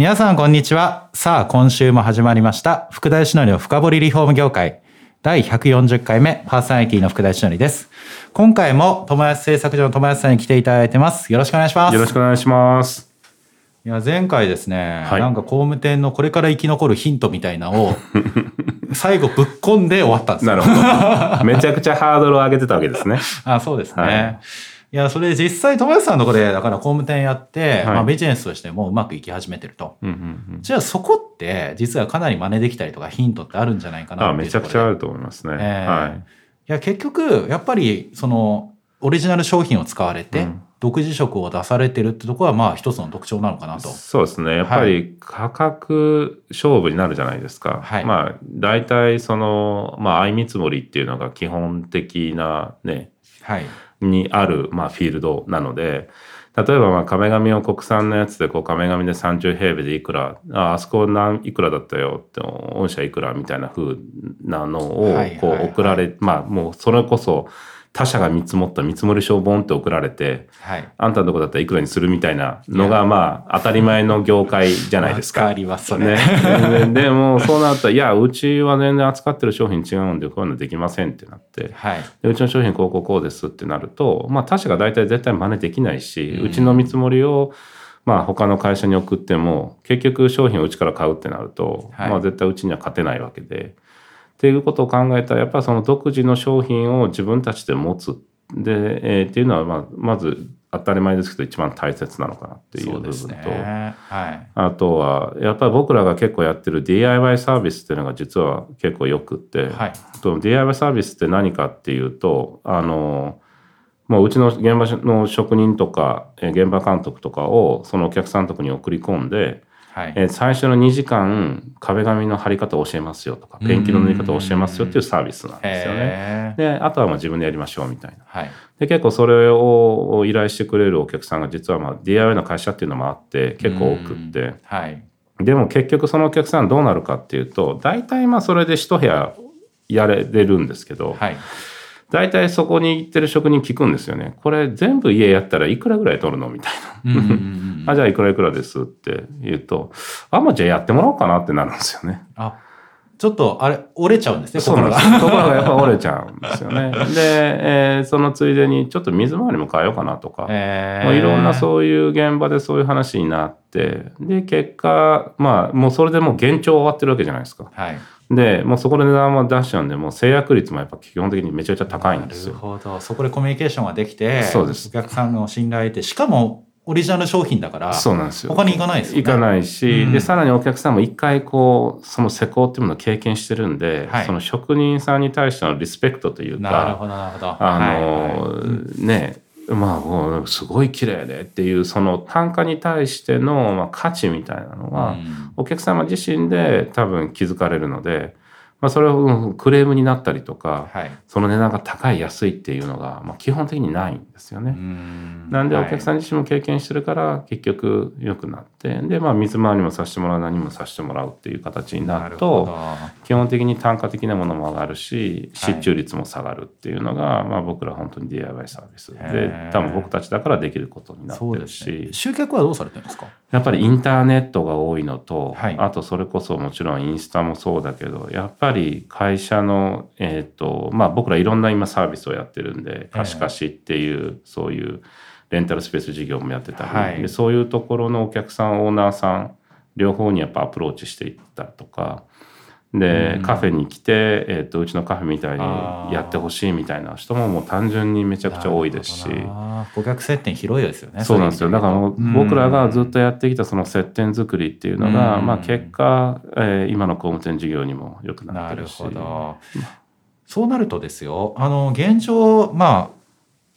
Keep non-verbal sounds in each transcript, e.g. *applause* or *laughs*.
皆さんこんにちは。さあ今週も始まりました。福田義則の深掘りリフォーム業界。第140回目パーソナリティの福田義則です。今回も友安製作所の友安さんに来ていただいてます。よろしくお願いします。よろしくお願いします。いや前回ですね、はい。なんか工務店のこれから生き残るヒントみたいなのを *laughs* 最後ぶっ込んで終わったんですよ。なるほど。めちゃくちゃハードルを上げてたわけですね。*laughs* あそうですね。はいい、や、それ実際、友達さんのところで、だから工務店やって、はいまあビジネスとしてもうまくいき始めてると。うんうんうんじゃあそこって、実はかなり真似できたりとかヒントってあるんじゃないかなあめちゃくちゃある。ると思いますね。ええはいや、結局、やっぱり、その、オリジナル商品を使われて、うん独自色を出されてるってところは、まあ一つの特徴なのかなと。そうですね。やっぱり価格勝負になるじゃないですか。はいまあ、大体その、まあ、相見積もりっていうのが基本的なね、はい。にある、まあ、フィールドなので、例えば、まあ、壁紙を国産のやつで、こう、壁紙で30平米でいくら、あ、あそこ何、いくらだったよって、御社いくらみたいな風なのをはい、こ、はい。う送られ、まあ、もう、それこそ、他社が見積もった見積もり書をボンって送られて、はい。あんたのとこだったらいくらにするみたいなのが、まあ、当たり前の業界じゃないですか。わかります、それ。ね、*laughs* ででもそうなったら「いやうちは全然扱ってる商品違うんでこういうのできません」ってなってはい。でうちの商品こうこうこうですってなると、まあ、他社が大体絶対真似できないし、うちの見積もりを、まあ、他の会社に送っても結局商品をうちから買うってなると、はいまあ、絶対うちには勝てないわけで。っていうことを考えたらやっぱりその独自の商品を自分たちで持つで、えーっていうのは、まあ、まず当たり前ですけど一番大切なのかなっていう部分と。すね。はい。あとはやっぱり僕らが結構やってる DIY サービスっていうのが実は結構よくって、はい。と DIY サービスって何かっていうとあのもううちの現場の職人とかえー現場監督とかをそのお客さんのとこに送り込んで、はい。えー最初の2時間壁紙の貼り方を教えますよとかペンキの塗り方を教えますよっていうサービスなんですよね。であとはもう自分でやりましょうみたいな。はい。で結構それを依頼してくれるお客さんが実はまあ DIY の会社っていうのもあって結構多くって。はい。でも結局そのお客さんどうなるかっていうと大体まあそれで一部屋やれれるんですけど、はい。大体そこに行ってる職人聞くんですよね。これ全部家やったらいくらぐらい取るのみたいうんうん。あじゃあいくらいくらですって言うとあまあじゃあやってもらおうかなってなるんですよね。あ、ちょっと、あれ、折れちゃうんですね、心が。です。ところがやっぱ折れちゃうんですよね。*laughs* で、えーそのついでにちょっと水回りも変えようかなとか、えまあいろんなう。そういう現場でそういう話になってで結果まあもうそれでもう現状終わってるわけじゃないですか。はい。でもうそこで値段も出しちゃうんでもう制約率もやっぱ基本的にめちゃくちゃ高いんなるですよ。ほど。そこでコミュニケーションができて、そうですお客さんの信頼得て、しかも、オリジナル商品だから、そうなんですよ。他に行かないですよね。行かないし、うんでさらにお客さんも一回こうその施工っていうものを経験してるんで、はいその職人さんに対してのリスペクトというかなるほど、なるほど。あの、はいはいねまあすごい綺麗でっていうその単価に対しての、まあ、価値みたいなのは、うんお客様自身で多分気づかれるので、まあ、それをうんクレームになったりとか、はい。その値段が高い安いっていうのが、まあ、基本的にないんですよね。なんでお客さん、ん自身も経験してるから結局良くなってでまあ水回りもさせてもらう何もさせてもらうっていう形になるとほ基本的に単価的なものも上がるしはい。失注率も下がるっていうのが、まあ、僕ら本当に DIY サービスへでー多分僕たちだからできることになってそうるですね。し集客はどうされてるんですか？やっぱりインターネットが多いのと、はい。あとそれこそもちろんインスタもそうだけどやっぱり会社の、えっとまあ、僕らいろんな今サービスをやってるんで貸し貸しっていう、そういうレンタルスペース事業もやってたり、はい。でそういうところのお客さんオーナーさん両方にやっぱアプローチしていったとかで、うんカフェに来て、えっとうちのカフェみたいにやってほしいみたいな人ももう単純にめちゃくちゃ多いですし。顧客接点広いですよね。そうなんですよ。だからもう僕らがずっとやってきたその接点作りっていうのが、うんまあ結果、えー今の工務店事業にも良くなってるし。なるほど。そうなるとですよ、あの、現状、ま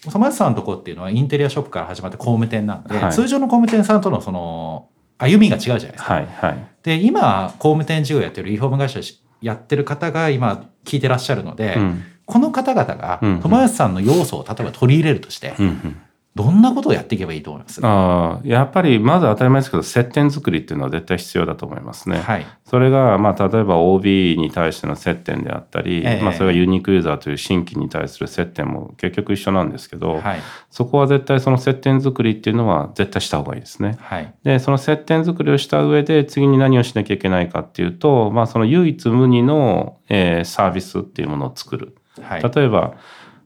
あ、友達さんのとこっていうのはインテリアショップから始まって工務店なんで、はい通常の工務店さんとのその、歩みが違うじゃないですか。はいはい。で今工務店事業やってるリフォーム会社やってる方が今聞いてらっしゃるので、うん。この方々がうん友安さんの要素を例えば取り入れるとして、うんうんどんなことをやっていけばいいと思います？ああやっぱりまず当たり前ですけど接点作りっていうのは絶対必要だと思いますね。はい。それが、まあ、例えば OB に対しての接点であったり、ええまあ、それがユニークユーザーという新規に対する接点も結局一緒なんですけど、はい。そこは絶対その接点作りっていうのは絶対した方がいいですね。はい。で、その接点作りをした上で次に何をしなきゃいけないかっていうと、まあ、その唯一無二の、えーサービスっていうものを作る。はい。例えば、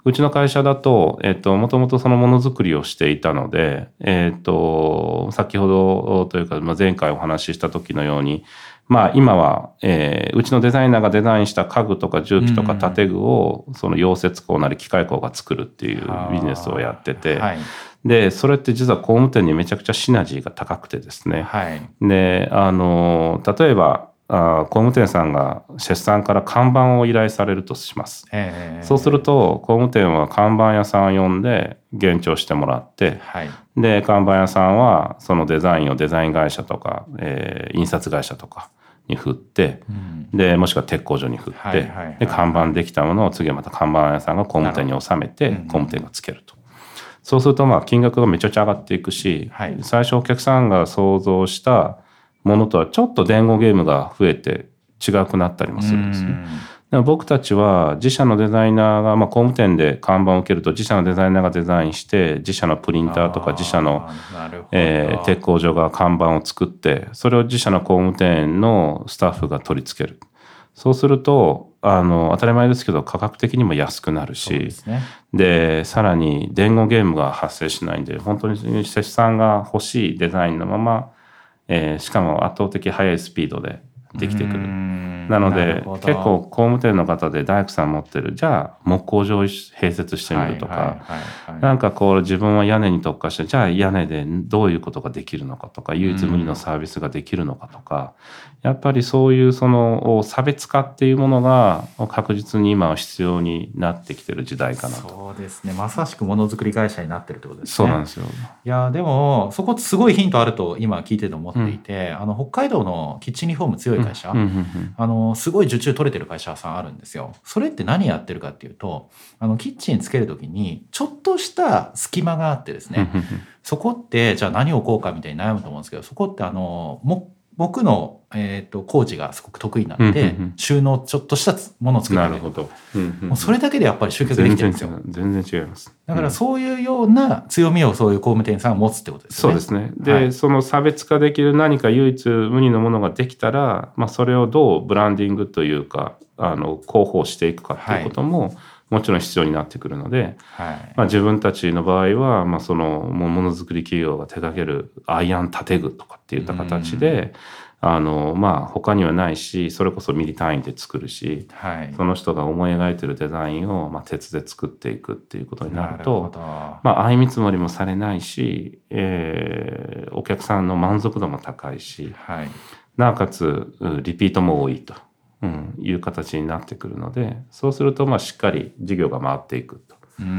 うちの会社だと、えっと、もともとそのものづくりをしていたので、えっと、先ほどというか、まあ、前回お話しした時のように、まあ今は、えーうちのデザイナーがデザインした家具とか重機とかうん建具を、その溶接工なり機械工が作るっていうビジネスをやってて、はい。で、それって実は工務店にめちゃくちゃシナジーが高くてですね、はい。で、あの、例えば、あ工務店さんが出産から看板を依頼されるとします。えーそうすると、工務店は看板屋さんを呼んで、現調してもらって、はい。で、看板屋さんは、そのデザインをデザイン会社とか、えー印刷会社とかに振って、うんで、もしくは鉄工所に振って、はいはいはいで、看板できたものを次はまた看板屋さんが工務店に収めて、工務店がつけると。そうすると、まあ、金額がめちゃくちゃ上がっていくし、はい最初お客さんが想像したものとはちょっと伝言ゲームが増えて違くなったりもするんですね。でも僕たちは自社のデザイナーが、まあ、工務店で看板を受けると自社のデザイナーがデザインして自社のプリンターとか自社の、えー鉄工所が看板を作ってそれを自社の工務店のスタッフが取り付けるそうするとあの当たり前ですけど価格的にも安くなるしすね。でさらに伝言ゲームが発生しないんで本当に施設さんが欲しいデザインのまま、えーしかも圧倒的速いスピードでできてくる。なので結構工務店の方で大工さん持ってるじゃあ木工所を併設してみるとか、なんかこう自分は屋根に特化してじゃあ屋根でどういうことができるのかとか唯一無二のサービスができるのかとか、やっぱりそういうその差別化っていうものが確実に今は必要になってきてる時代かなと。ですね。まさしくものづくり会社になってるってことですね。そうなんですよ。いやでもそこすごいヒントあると今聞いてて思っていて、あの北海道のキッチンリフォーム強い会社、うんうんうんあのすごい受注取れてる会社さんあるんですよ。それって何やってるかっていうとあのキッチンつける時にちょっとした隙間があってですね、うんうんそこってじゃあ何を置こうかみたいに悩むと思うんですけどそこってあのも僕の、えー、と工事がすごく得意なんで、うんうんうん収納ちょっとしたものを作ってなるほど。うんうんもうそれだけでやっぱり集客できてるんですよ。全然違います。だからうんそういうような強みをそういう工務店さんが持つってことですよね。そうですね。で、はいその差別化できる何か唯一無二のものができたら、まあ、それをどうブランディングというか、あの、広報していくかっていうことも、もちろん必要になってくるので、はい。まあ、自分たちの場合は、まあ、その、ものづくり企業が手掛けるアイアン建具とかっていった形で、あの、まあ、他にはないし、それこそミリ単位で作るし、はい。その人が思い描いてるデザインを、まあ、鉄で作っていくっていうことになるほと、ど。まあ、相見積もりもされないし、えーお客さんの満足度も高いし、はい。なおかつ、うリピートも多いと、うん、いう形になってくるので、そうすると、まあ、しっかり事業が回っていくと。うーんう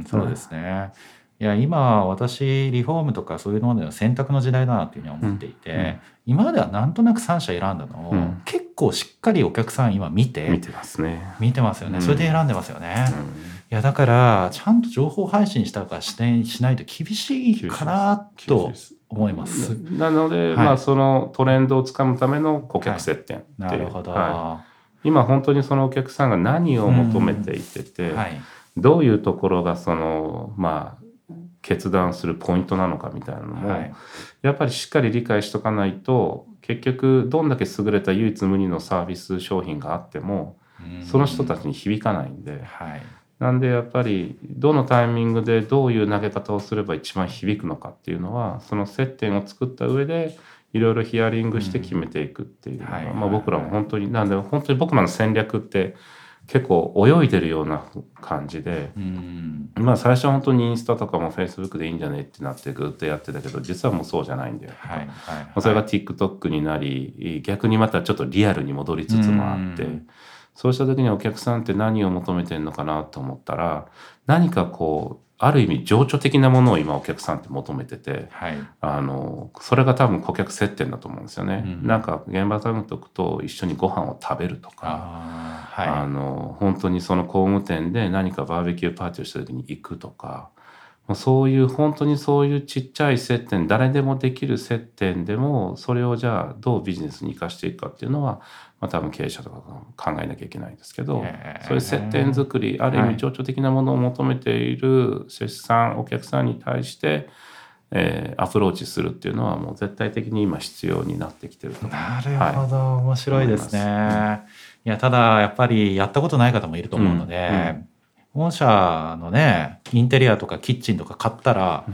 ん。そうですね。いや今私リフォームとかそういうのでの選択の時代だなというふうに思っていて、うんうん。今まではなんとなく3社選んだのを、うん。結構しっかりお客さん今見て見てますね。見てますよね、うん。それで選んでますよね、いうんやだからちゃんと情報配信したかしてしないと厳しいかなと思います。なので、はいまあ、そのトレンドをつかむための顧客接点っていうなるほど。は、はい今本当にそのお客さんが何を求めていてて、い。どういうところがそのまあ決断するポイントなのかみたいなのも、はいやっぱりしっかり理解しとかないと結局どんだけ優れた唯一無二のサービス商品があってもその人たちに響かないんで、はい。なんでやっぱりどのタイミングでどういう投げ方をすれば一番響くのかっていうのはその接点を作った上でいろいろヒアリングして決めていくっていうのが、うんはいまあ、僕らも本当になんで本当に僕らの戦略って結構泳いでるような感じで。うん。まあ最初は本当にインスタとかもフェイスブックでいいんじゃねってなってぐっとやってたけど実はもうそうじゃないんだよ、はい。はい。まあそれが TikTok になり逆にまたちょっとリアルに戻りつつもあってうんそうした時にお客さんって何を求めてるのかなと思ったら何かこうある意味情緒的なものを今お客さんって求めてて、はい。あの、それが多分顧客接点だと思うんですよね。うんなんか現場監督と一緒にご飯を食べるとか、ああ、あはの、本当にその工務店で何かバーベキューパーティーをした時に行くとか、もうそういう本当にそういうちっちゃい接点、誰でもできる接点でも、それをじゃあどうビジネスに生かしていくかっていうのは、まあ多分経営者とかが考えなきゃいけないんですけどそういう接点作り、ある意はい。味情緒的なものを求めている出産、お客さんに対して、えーアプローチするっていうのはもう絶対的に今必要になってきてると。なるほど、面白いですね。思いや、ただ、やっぱりやったことない方もいると思うので、御社のね、インテリアとかキッチンとか買ったら、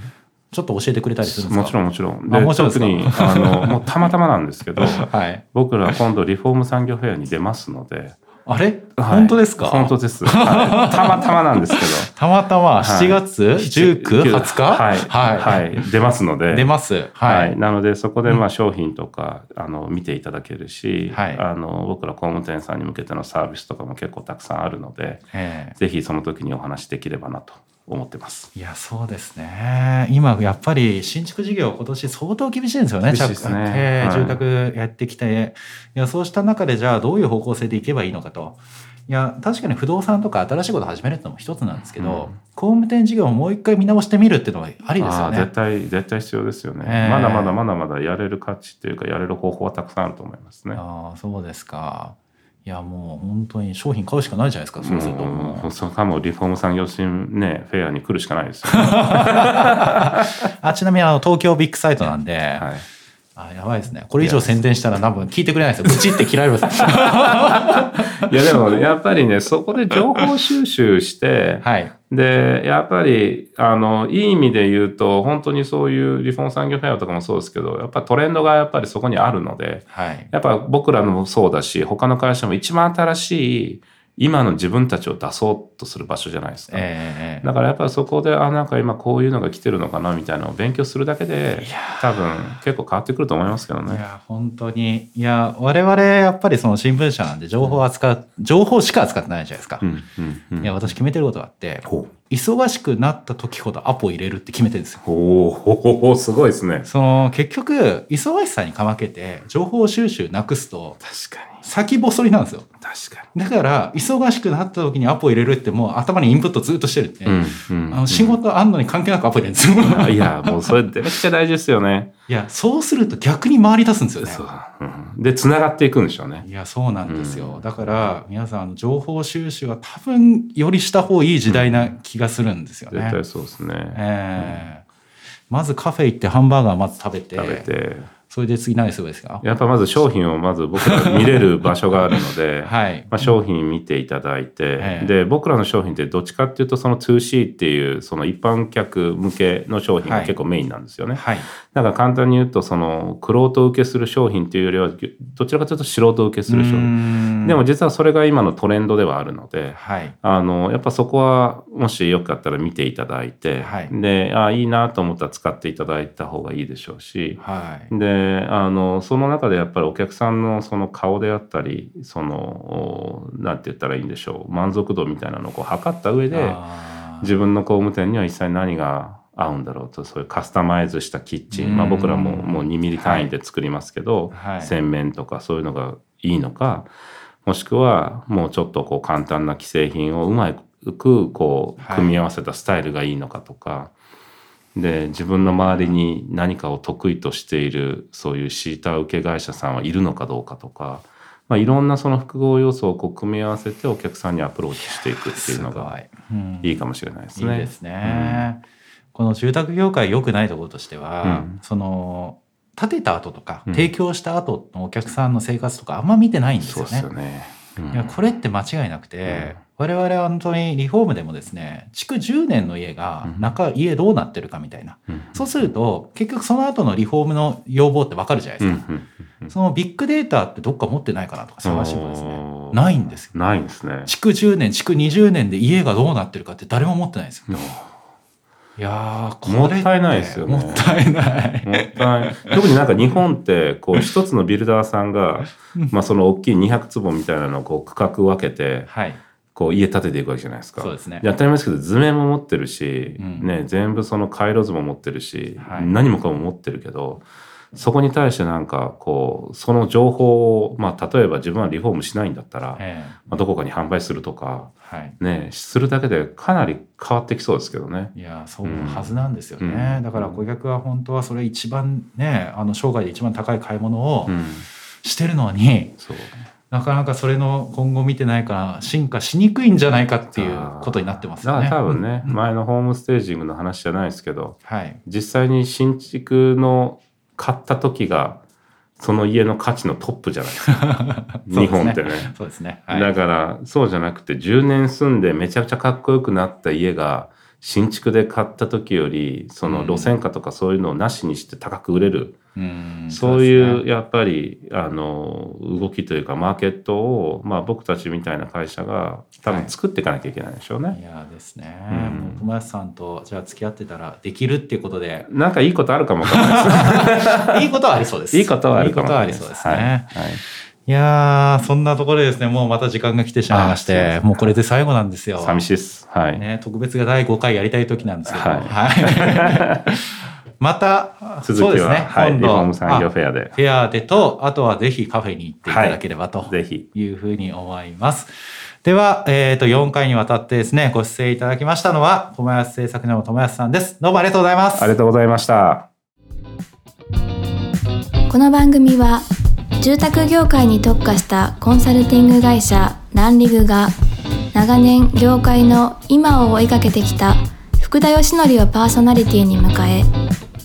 ちょっと教えてくれたりするんですか？もちろんもちろん。あもち特か？に、あの、もうたまたまなんですけど、*laughs* はい。僕ら今度リフォーム産業フェアに出ますので、あれ、はい本当ですか？本当です、*laughs* はいたまたまなんですけど。たまたま？7月19、20日はい。はい。はい。出ますので。出ます。は。はいい。なので、そこでまあ商品とか、あの、見ていただけるし、はいあの、僕ら工務店さんに向けてのサービスとかも結構たくさんあるので、ええぜひその時にお話できればなと思ってます。いや、そうですね。今、やっぱり新築事業、今年相当厳しいんですよね。着ええはい住宅やってきて。いや、そうした中で、じゃあ、どういう方向性でいけばいいのかと。いや、確かに不動産とか新しいこと始めるってのも一つなんですけど、うん工務店事業をもう一回見直してみるっていうのはありですよね絶。対、絶対必要ですよね。ええまだまだまだまだやれる価値っていうか、やれる方法はたくさんあると思いますね。ああ、そうですか。いや、もう本当に商品買うしかないじゃないですか、そうすると。もうその間もリフォーム産業新ね、フェアに来るしかないですよ、*laughs* ね。あちなみにあの東京ビッグサイトなんで、はい。あやばいですね。これ以上宣伝したら多分聞いてくれないですよ。ブチって切られます。*laughs* いやでもやっぱりね、そこで情報収集して、はい。で、やっぱり、あの、いい意味で言うと、本当にそういうリフォーム産業フェアとかもそうですけど、やっぱトレンドがやっぱりそこにあるので、はい。やっぱ僕らのもそうだし、他の会社も一番新しい、今の自分たちを出そうとする場所じゃないですか。ええだからやっぱりそこで、あ、なんか今こういうのが来てるのかなみたいなのを勉強するだけで、多分結構変わってくると思いますけどね。いや、本当に。いや、我々やっぱりその新聞社なんで情報を扱う、情報しか扱ってないじゃないですか。うん、うん、うん。いや、私決めてることがあって。忙しくなった時ほどアポ入れるって決めてるんですよ。ほうほうほうほう、すごいですね。その、結局、忙しさにかまけて、情報収集なくすと、確かに。先細りなんですよ。確かだから、忙しくなった時にアポ入れるってもう頭にインプットずっとしてるって、に。うん、うん。あの仕事あんのに関係なくアポ入れるんですよ。あ *laughs* いや、もうそれめっちゃ大事ですよね。いや、そうすると逆に回り出すんですよね。そう。うん、で、繋がっていくんでしょうね。いや、そうなんですよ。うんだから、皆さん、あの情報収集は多分、よりした方がいい時代な気がするんですよね。絶対そうですね。ええまずカフェ行ってハンバーガーまず食べて、食べて。それで次何するんですか？やっぱまず商品をまず僕ら見れる場所があるので、*laughs* はい。まあ、商品見ていただいて、ええで僕らの商品ってどっちかっていうとその 2C っていうその一般客向けの商品が結構メインなんですよね。はい。だから簡単に言うとその玄人受けする商品っていうよりはどちらかというと素人受けする商品。でも実はそれが今のトレンドではあるので、はい。あのやっぱそこはもしよかったら見ていただいて、はいであいいなと思ったら使っていただいた方がいいでしょうし、はい。であのその中でやっぱりお客さんのその顔であったりそのおなんて言ったらいいんでしょう満足度みたいなのをこう測った上で自分の工務店には一体何が合うんだろうとそういうカスタマイズしたキッチうんン、まあ、僕らももう2ミリ単位で作りますけど、はい。洗面とかそういうのがいいのかもしくはもうちょっとこう簡単な既製品をうまくこうはい。組み合わせたスタイルがいいのかとか、で自分の周りに何かを得意としているそういうシーター受け会社さんはいるのかどうかとか、まあ、いろんなその複合要素をこう組み合わせてお客さんにアプローチしていくっていうのがいうんいいかもしれないですね。いいですね。この住宅業界良くないところとしては、うんその建てた後とか、うん提供した後のお客さんの生活とかあんま見てないんですそうよね。ですよね。うん。いやこれって間違いなくて、我々は本当にリフォームでもですね築10年の家がうん。中、家どうなってるかみたいな。うん。そうすると結局その後のリフォームの要望ってわかるじゃないでうん。すか、そのビッグデータってどっか持ってないかなとか探してもですねないんですよ。ないんですね。築10年築20年で家がどうなってるかって誰も持ってないんですよ、いやもったいないですよね。もったいない。もったい特になんか日本ってこう *laughs* 一つのビルダーさんが、まあ、その大きい200坪みたいなのをこう区画分けてはい。こう家建てていくわけじゃないですか。そうですね。当たり前ですけど図面も持ってるし、うん。ね、全部その回路図も持ってるし、はい。何もかも持ってるけどそこに対してなんかこうその情報を、まあ、例えば自分はリフォームしないんだったら、ええ。まあ、どこかに販売するとか、はい。ね、するだけでかなり変わってきそうですけどね。いやそうはずなんですよね、うん。だから顧客は本当はそれ一番ねあの生涯で一番高い買い物をうん、してるのに、そう。なかなかそれの今後見てないから進化しにくいんじゃないかっていうことになってますよね。だから多分ね、うん。前のホームステージングの話じゃないですけどはい。実際に新築の買った時がその家の価値のトップじゃないですか *laughs* 日本ってね。そうですね。はいだからそうじゃなくて10年住んでめちゃくちゃかっこよくなった家が新築で買った時よりその路線価とかそういうのをなしにして高く売れる、うんそういうねやっぱりあの動きというかマーケットを、まあ、僕たちみたいな会社が多分作っていかなきゃいけないでしょうね。いやですね、うん友安さんとじゃあ付き合ってたらできるっていうことでなんかいいことあるかもい。*laughs* いいことはありそうです。いいことはあるかもしれないそうですね。はいはいいやー、そんなところでですね、もうまた時間が来てしまいましてもうこれで最後なんですよ。寂しいです。はい。ね、特別が第5回やりたい時なんですけど、はいはい *laughs* また、続きは、そうですね、はい、リ今度フォーム産業あフェアで、フェアでと、あとはぜひカフェに行っていただければとぜひ。いうふうに思います。では、えっ、と、4回にわたってですね、ご出演いただきましたのは、友安製作所の友安さんです。どうもありがとうございます。ありがとうございました。この番組は住宅業界に特化したコンサルティング会社ランリグが長年業界の今を追いかけてきた福田義則をパーソナリティに迎え